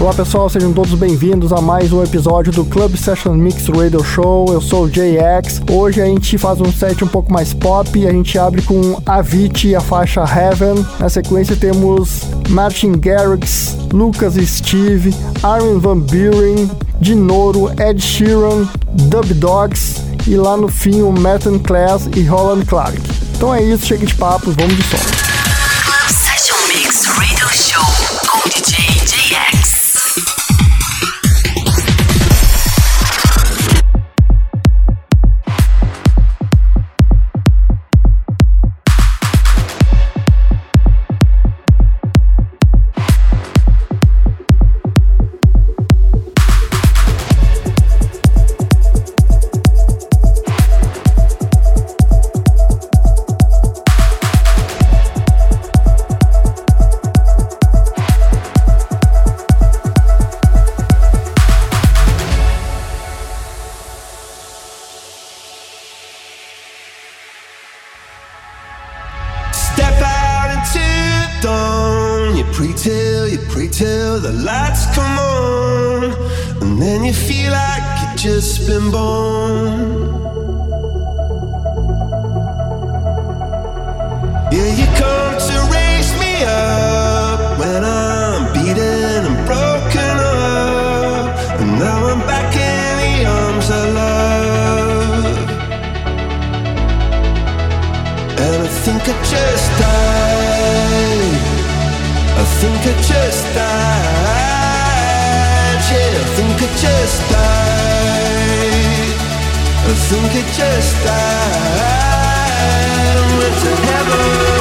Olá pessoal, sejam todos bem-vindos a mais um episódio do Club Session Mix Radio Show. Eu sou o JX. Hoje a gente faz um set um pouco mais pop. A gente abre com Avicii, a faixa Heaven. Na sequência temos Martin Garrix, Lucas Steve, Armin Van Buren, Dinoro, Ed Sheeran, Dub Dogs e lá no fim o Metal Class e Roland Clark. Então é isso, chega de papos, vamos de som. died. Yeah, I think I just died. I think I just died. I went to heaven.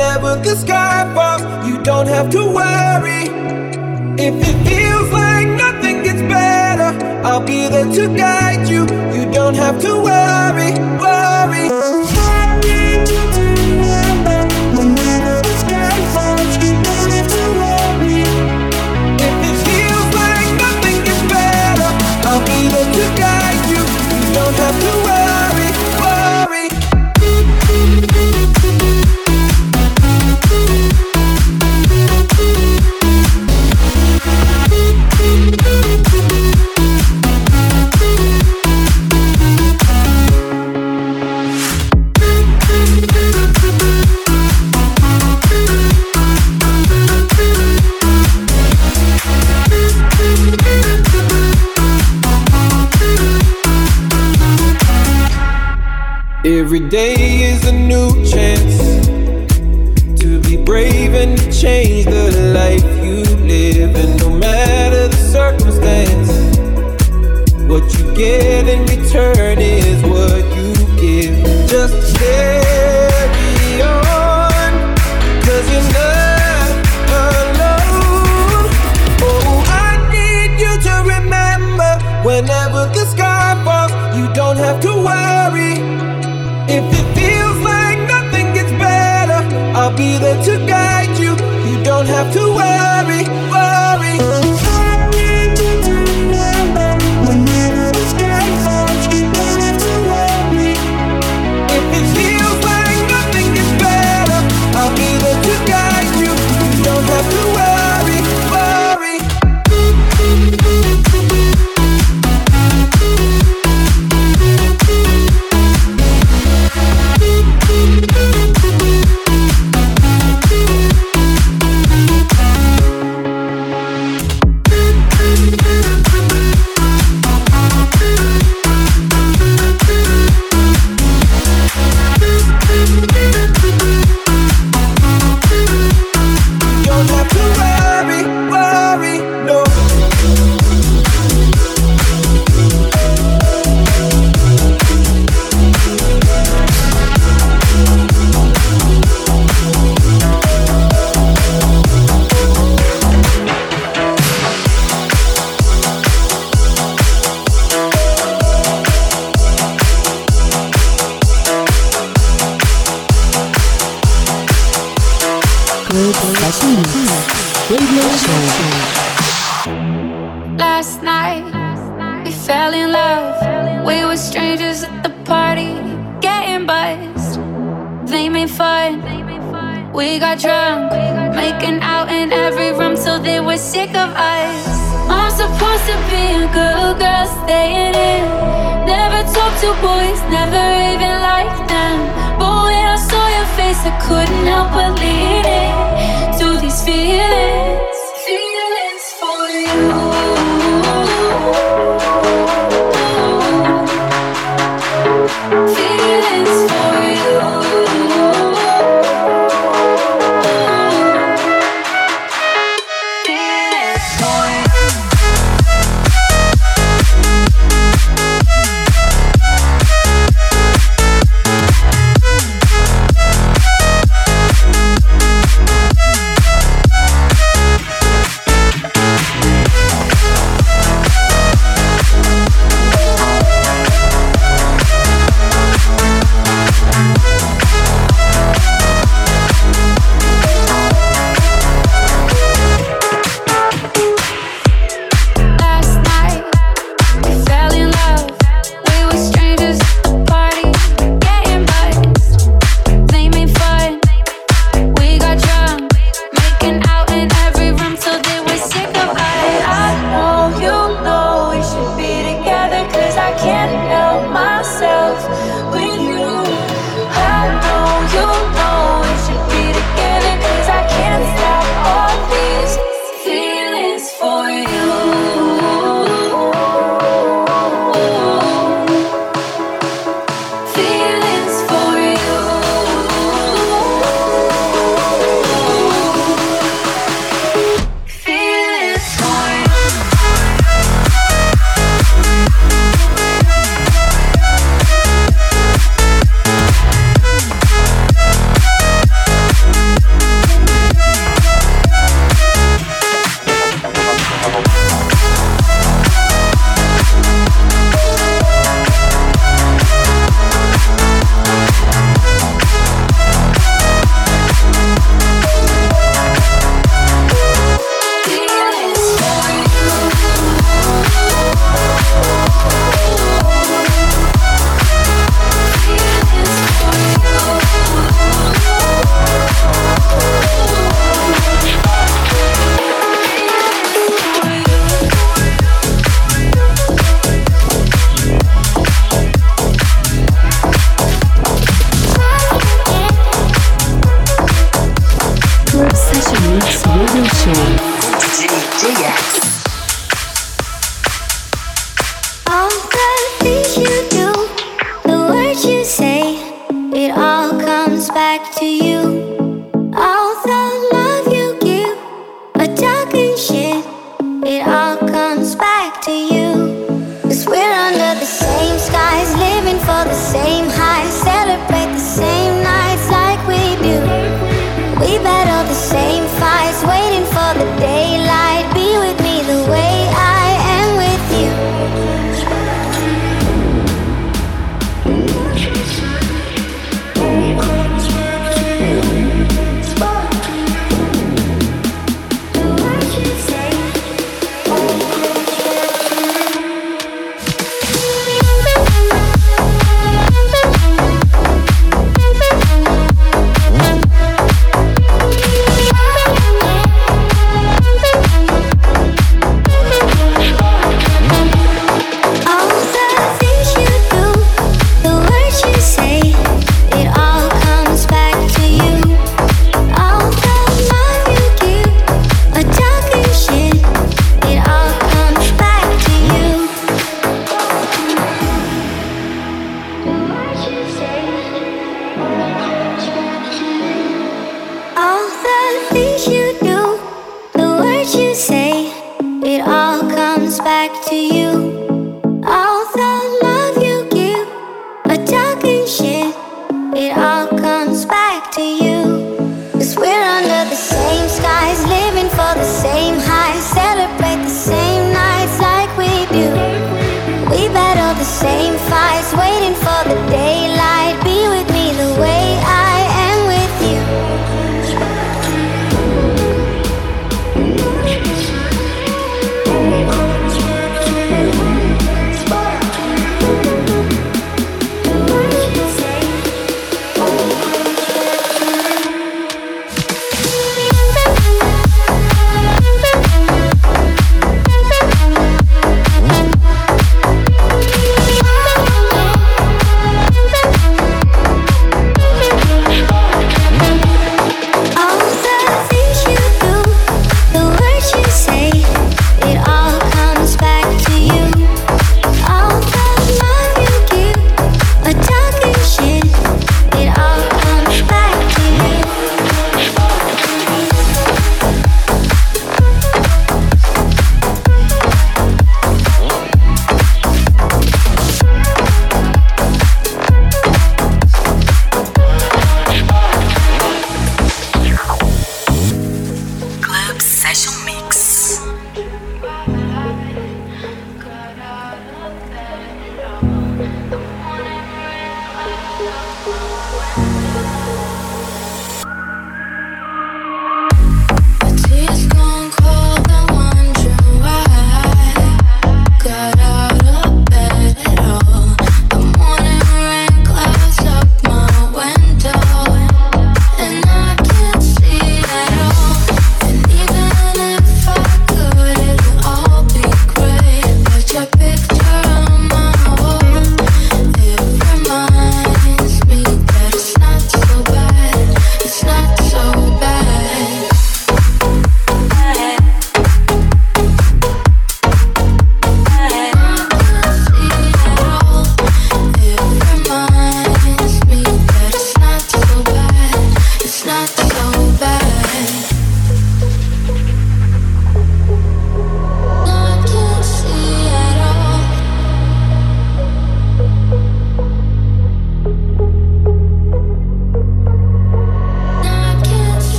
never the sky falls, you don't have to worry. If it feels like nothing gets better, I'll be there to guide you. You don't have to worry, worry.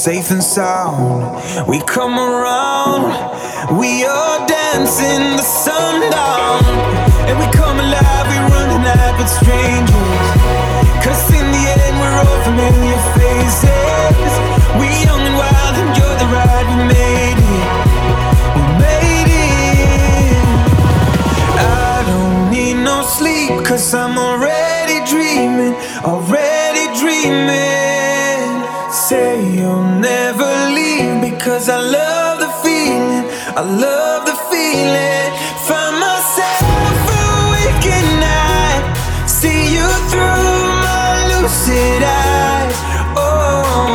Safe and sound. We come around. We are dancing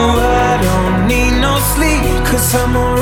I don't need no sleep, cause I'm already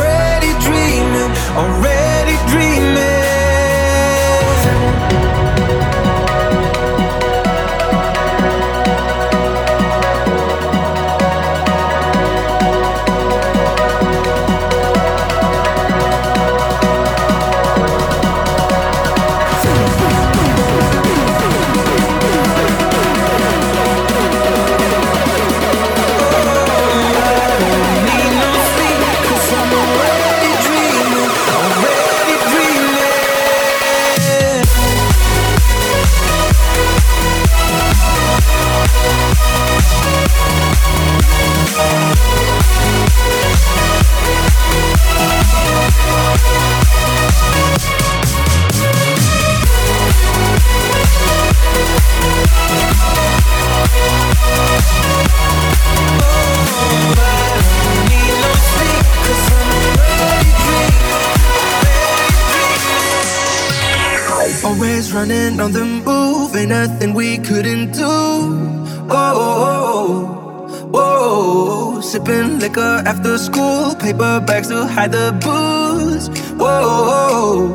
bags hide the booze. Whoa,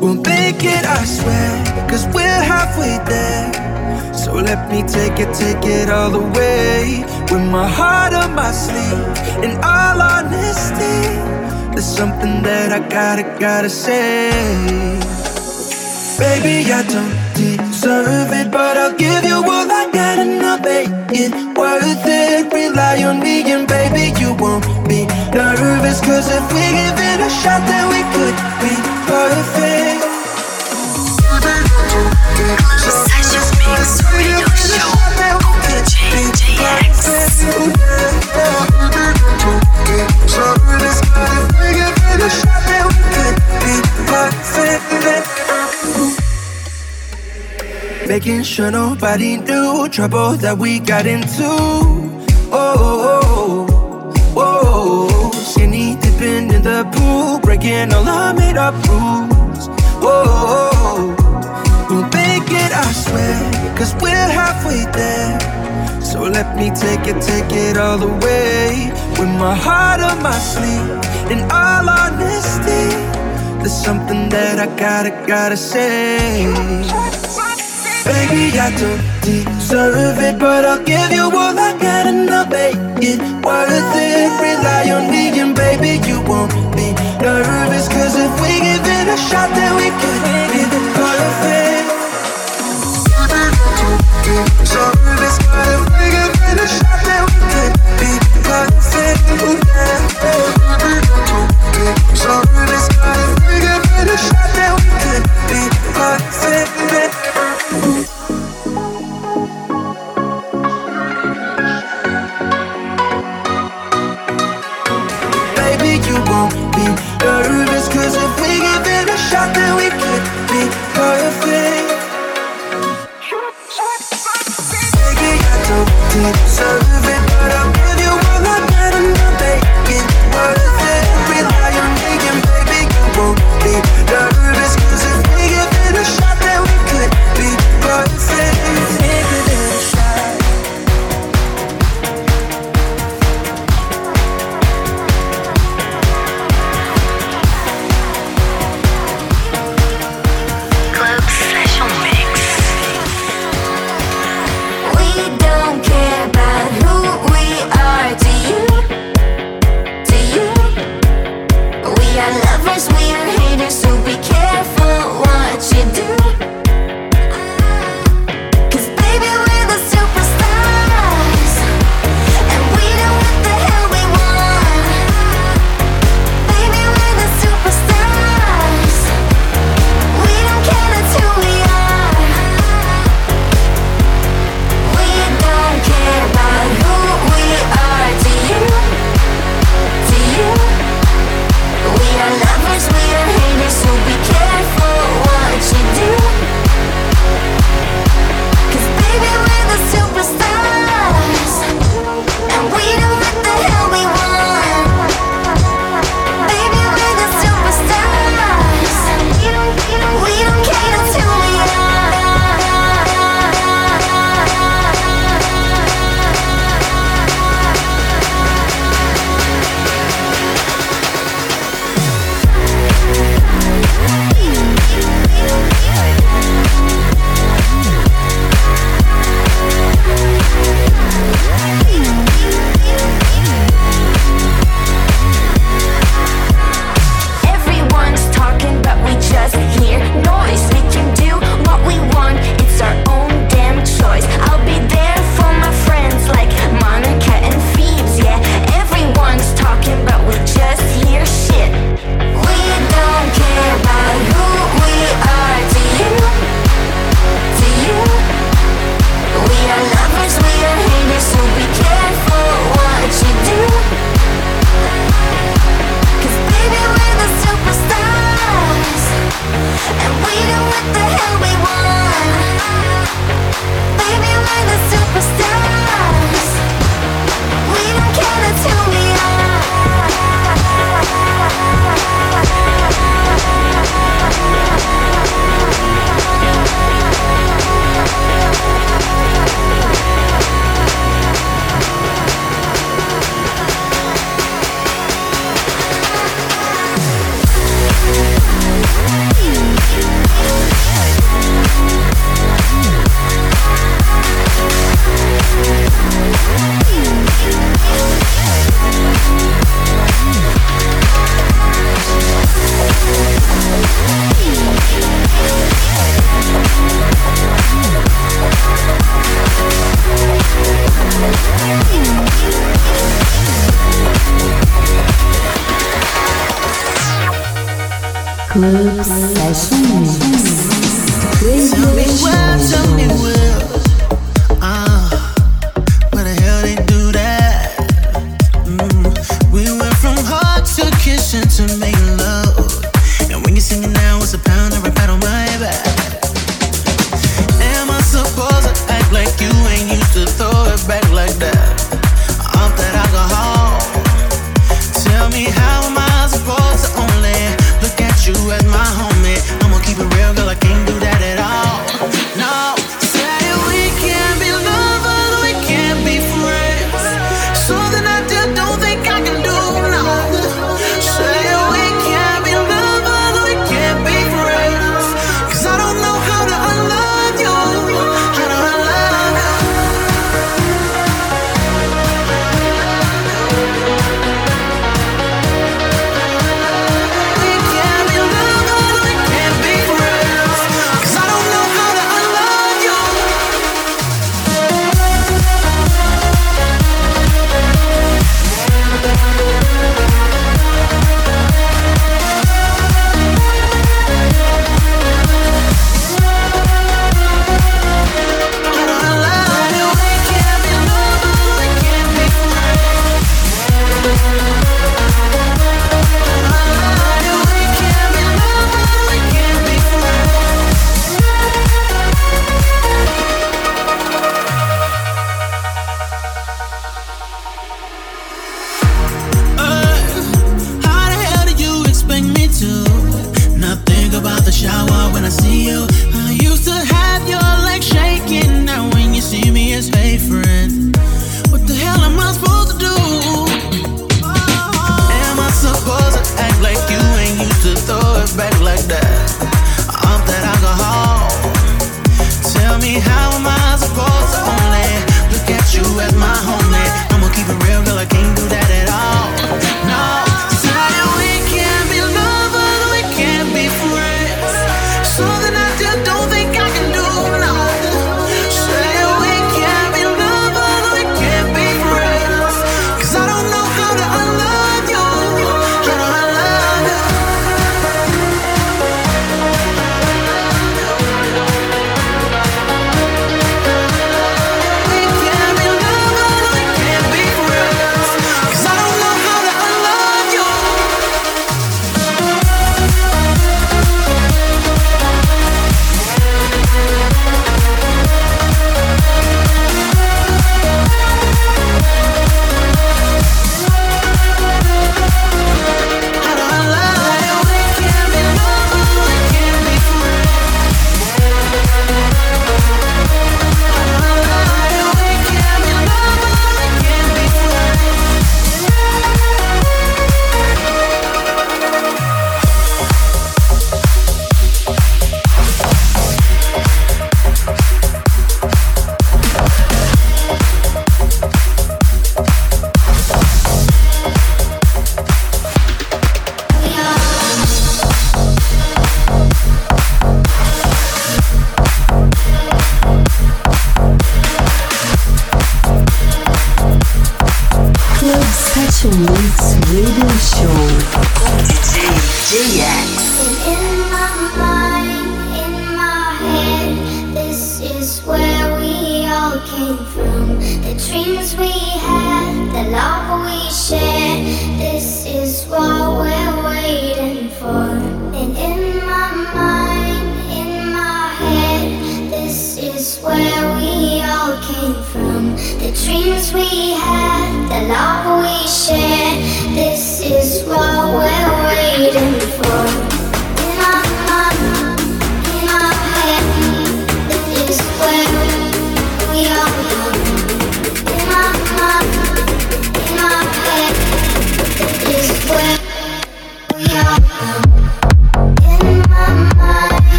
we'll make it, I swear, cause we're halfway there. So let me take it, take it all the way. With my heart on my sleeve, in all honesty, there's something that I gotta, gotta say. Baby, I don't deserve it, but I'll give Cause if we give it a shot, then we could be perfect. DJ JX. Making sure nobody knew trouble that we got into. Oh, oh, oh, pool, breaking all our made up rules. Oh. we'll make it, I swear, cause we're halfway there. So let me take it, take it all the way. With my heart on my sleeve, in all honesty, there's something that I gotta, gotta say. Baby, I don't deserve it, but I'll give you all I got and I'll make it worth it. Rely on me, and baby, you won't be nervous. Cause if we give it a shot, then we could be perfect. Service, but if we give it a shot, then we could be perfect. Service, but if we give it a shot, then we could be perfect.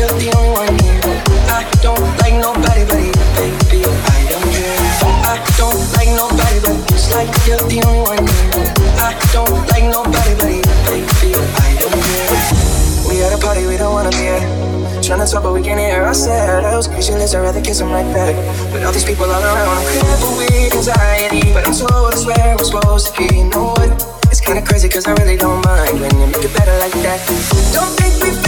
I don't like nobody but you. I don't care. I don't like nobody but you. It's like you're the only one here. I don't like nobody but you. I don't care. We at a party we don't wanna be at. Trying talk, but we can't hear ourselves. Visionless, I'd rather kiss them right back. But all these people all around, I'm crippled with anxiety. But I'm told it's where we're supposed to be. You know what? It's kinda crazy, I really don't mind when you make it better like that. Don't think we.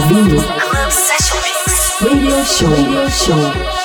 Club Session Mix. Radio Show. Radio Show.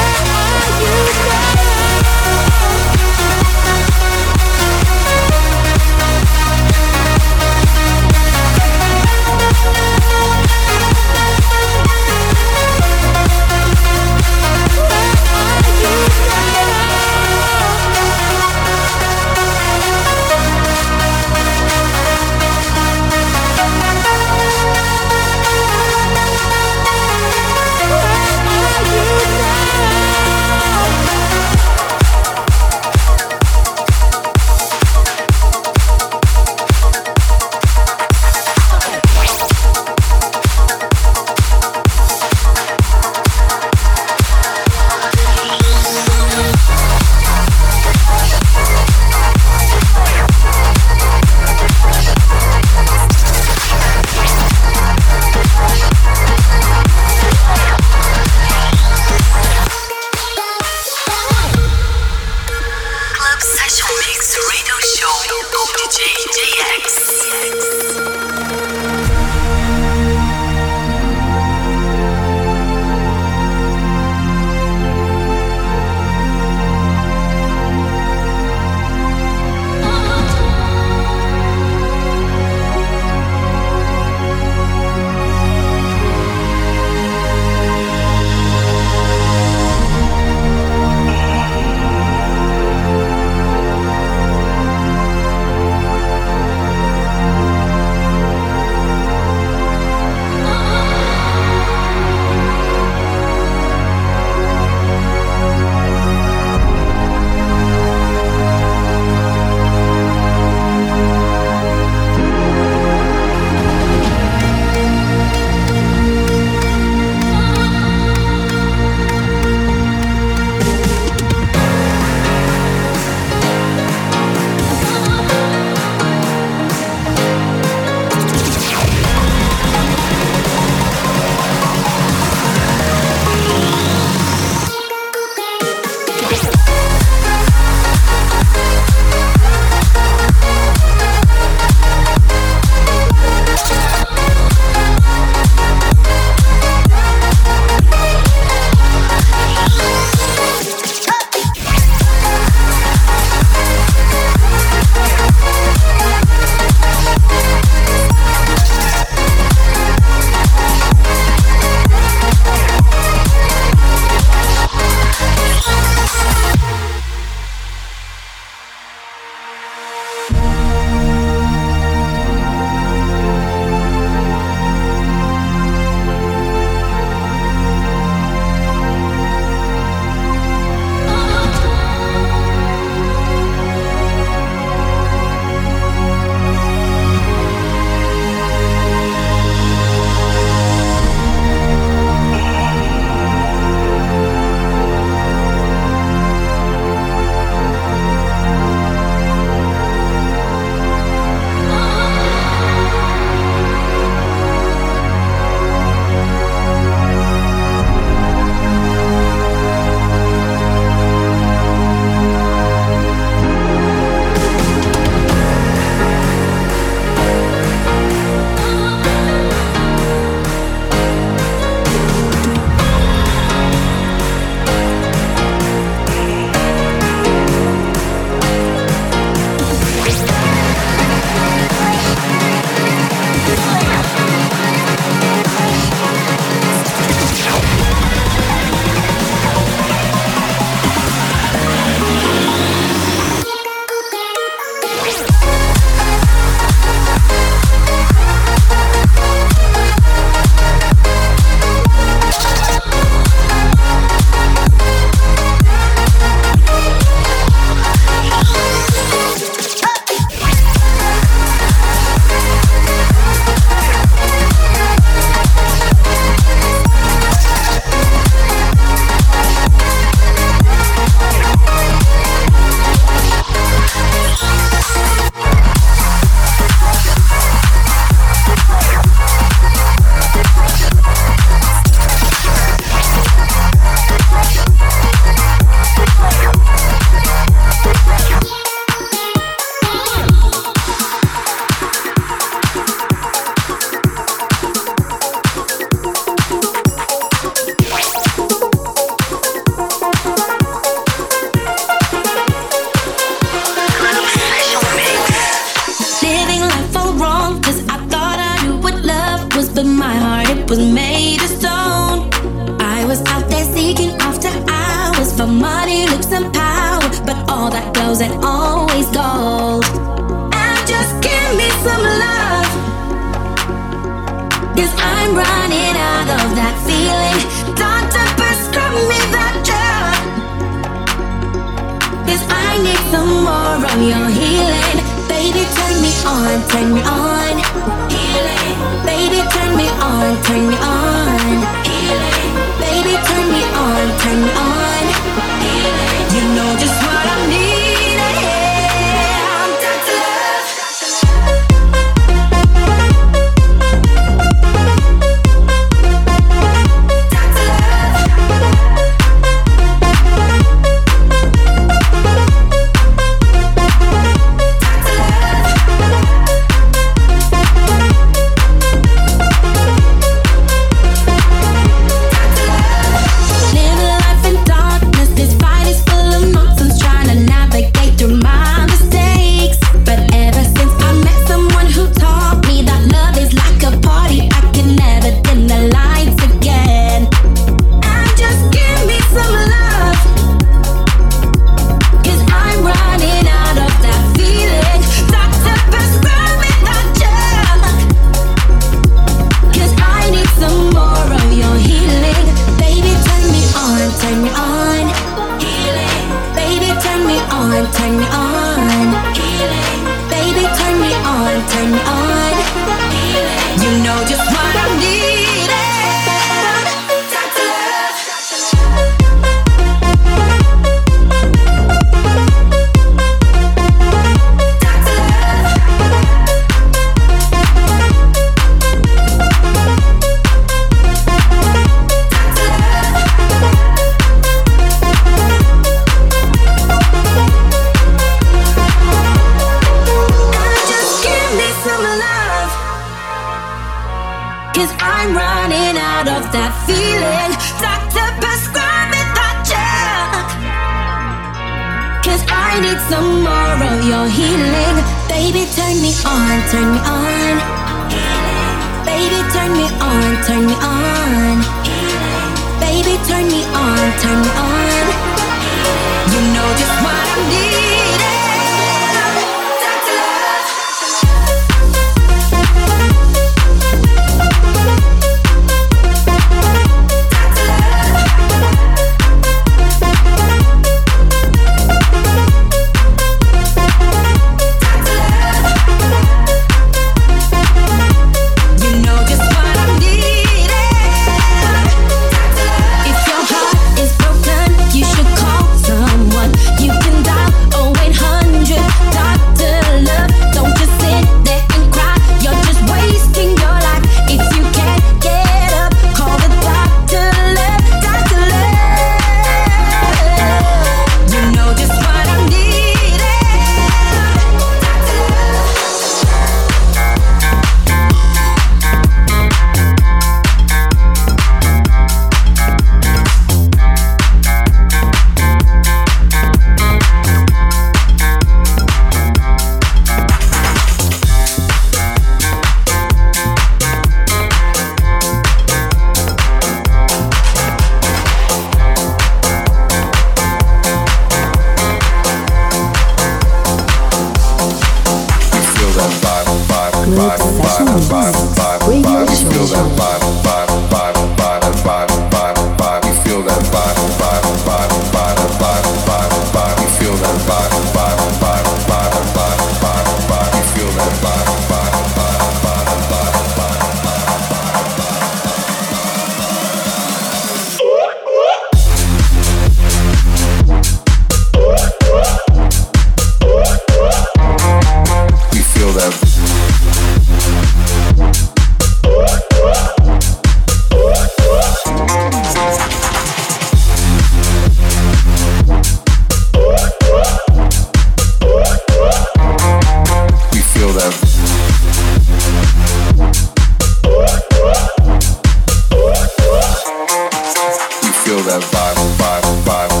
five, five, five.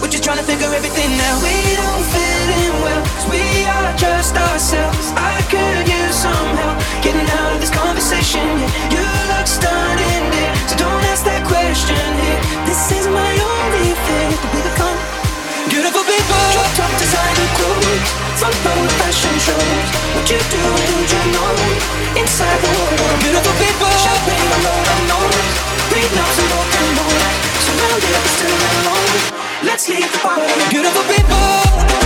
We're just trying to figure everything out. We don't fit in well, cause we are just ourselves. I could use some help getting out of this conversation. Yeah, you look stunning, dear, so don't ask that question here. This is my only faith that we become beautiful people. Drop top designer clothes, front row fashion shows. What you do, do you know? Inside the world, beautiful people. Champagne on our nose, read notes and and roll. Surrounded but still alone. Let's leave the party, beautiful people.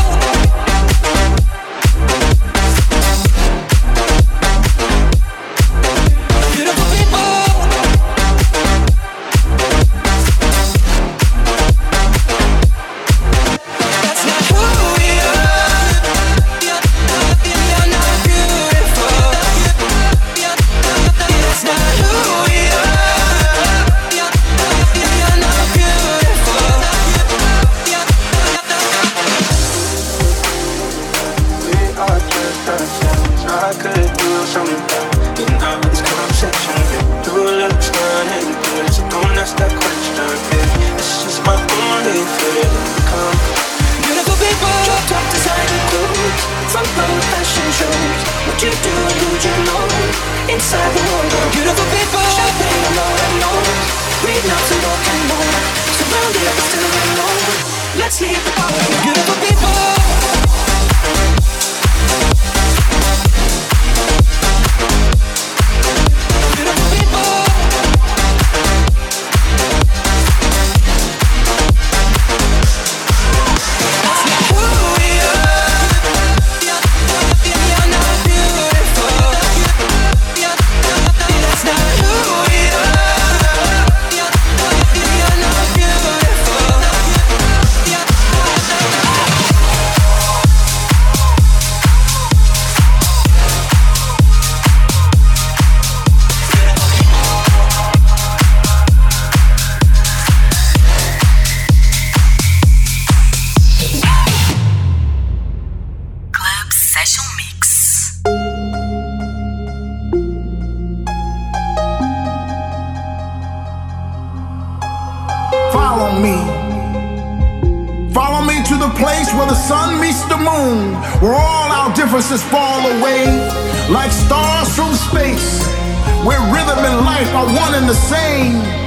same.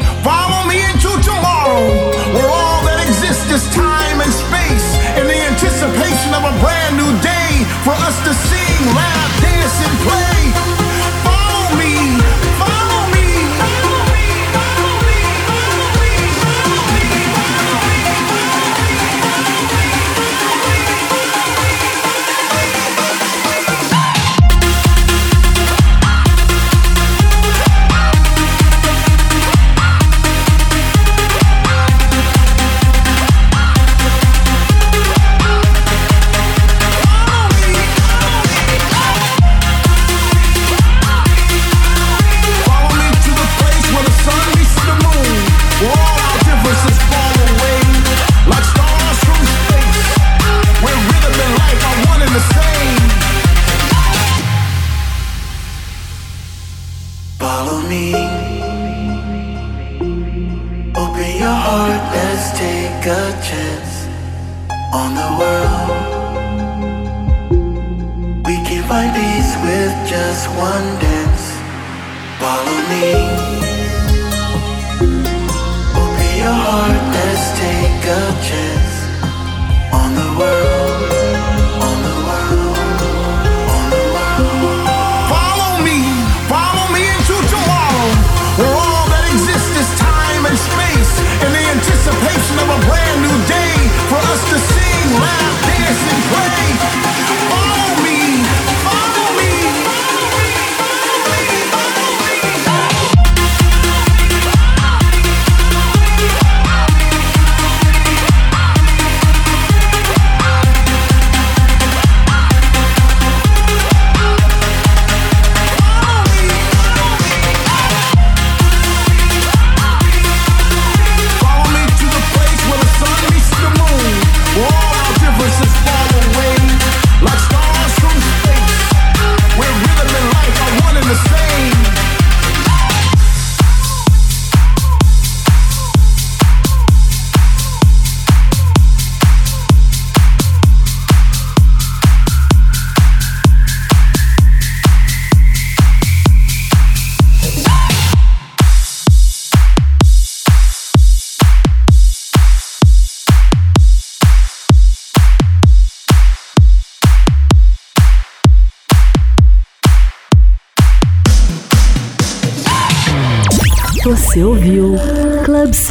Just one dance. Follow me. Open your heart, let's take a chance on the world. On the world. On the world. Follow me, follow me into tomorrow, where all that exists is time and space, in the anticipation of a brand new day for us to sing, laugh, dance, and play.